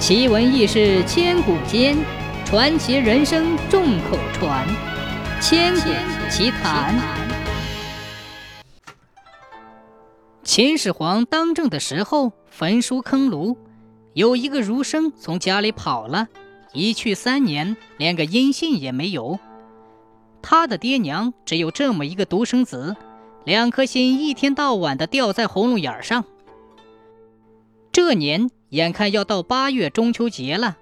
奇闻异事千古间，传奇人生众口传。千古奇谈。秦始皇当政的时候，焚书坑儒，有一个儒生从家里跑了，一去三年，连个音信也没有。他的爹娘只有这么一个独生子，两颗心一天到晚的吊在喉咙眼上。这年。眼看要到八月中秋节了，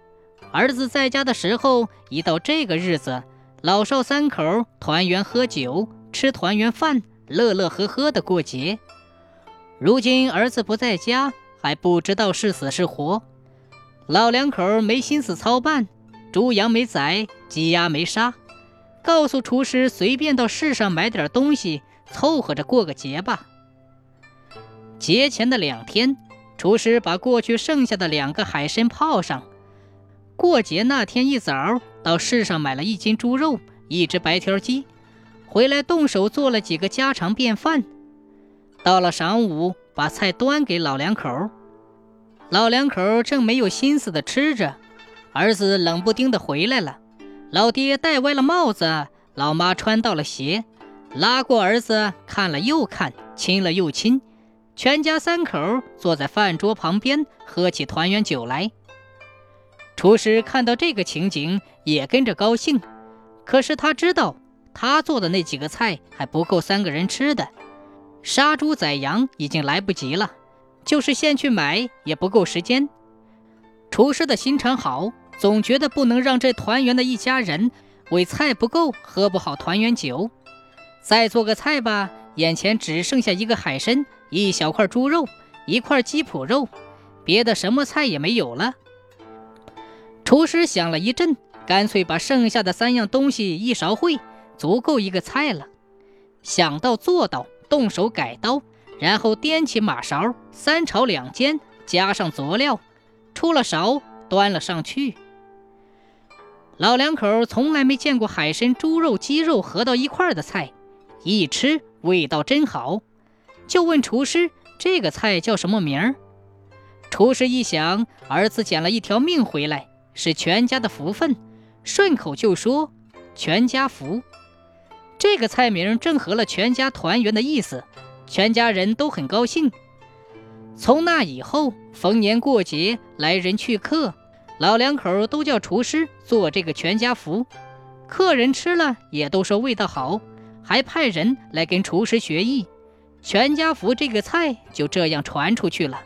儿子在家的时候，一到这个日子，老少三口团圆喝酒，吃团圆饭，乐乐呵呵的过节。如今儿子不在家，还不知道是死是活，老两口没心思操办，猪羊没宰，鸡鸭没杀，告诉厨师随便到市上买点东西，凑合着过个节吧。节前的两天。厨师把过去剩下的两个海参泡上。过节那天一早，到市上买了一斤猪肉，一只白条鸡，回来动手做了几个家常便饭。到了晌午，把菜端给老两口。老两口正没有心思的吃着，儿子冷不丁的回来了。老爹戴歪了帽子，老妈穿到了鞋，拉过儿子看了又看，亲了又亲。全家三口坐在饭桌旁边，喝起团圆酒来。厨师看到这个情景，也跟着高兴。可是他知道，他做的那几个菜还不够三个人吃的，杀猪宰羊已经来不及了，就是现去买也不够时间。厨师的心肠好，总觉得不能让这团圆的一家人为菜不够，喝不好团圆酒。再做个菜吧，眼前只剩下一个海参。一小块猪肉，一块鸡脯肉，别的什么菜也没有了。厨师想了一阵，干脆把剩下的三样东西一勺烩，足够一个菜了。想到做到，动手改刀，然后掂起马勺，三炒两煎，加上佐料，出了勺，端了上去。老两口从来没见过海参、猪肉、鸡肉合到一块的菜，一吃味道真好。就问厨师：“这个菜叫什么名儿？”厨师一想，儿子捡了一条命回来，是全家的福分，顺口就说：“全家福。”这个菜名正合了全家团圆的意思，全家人都很高兴。从那以后，逢年过节来人去客，老两口都叫厨师做这个全家福。客人吃了也都说味道好，还派人来跟厨师学艺。全家福这个菜就这样传出去了。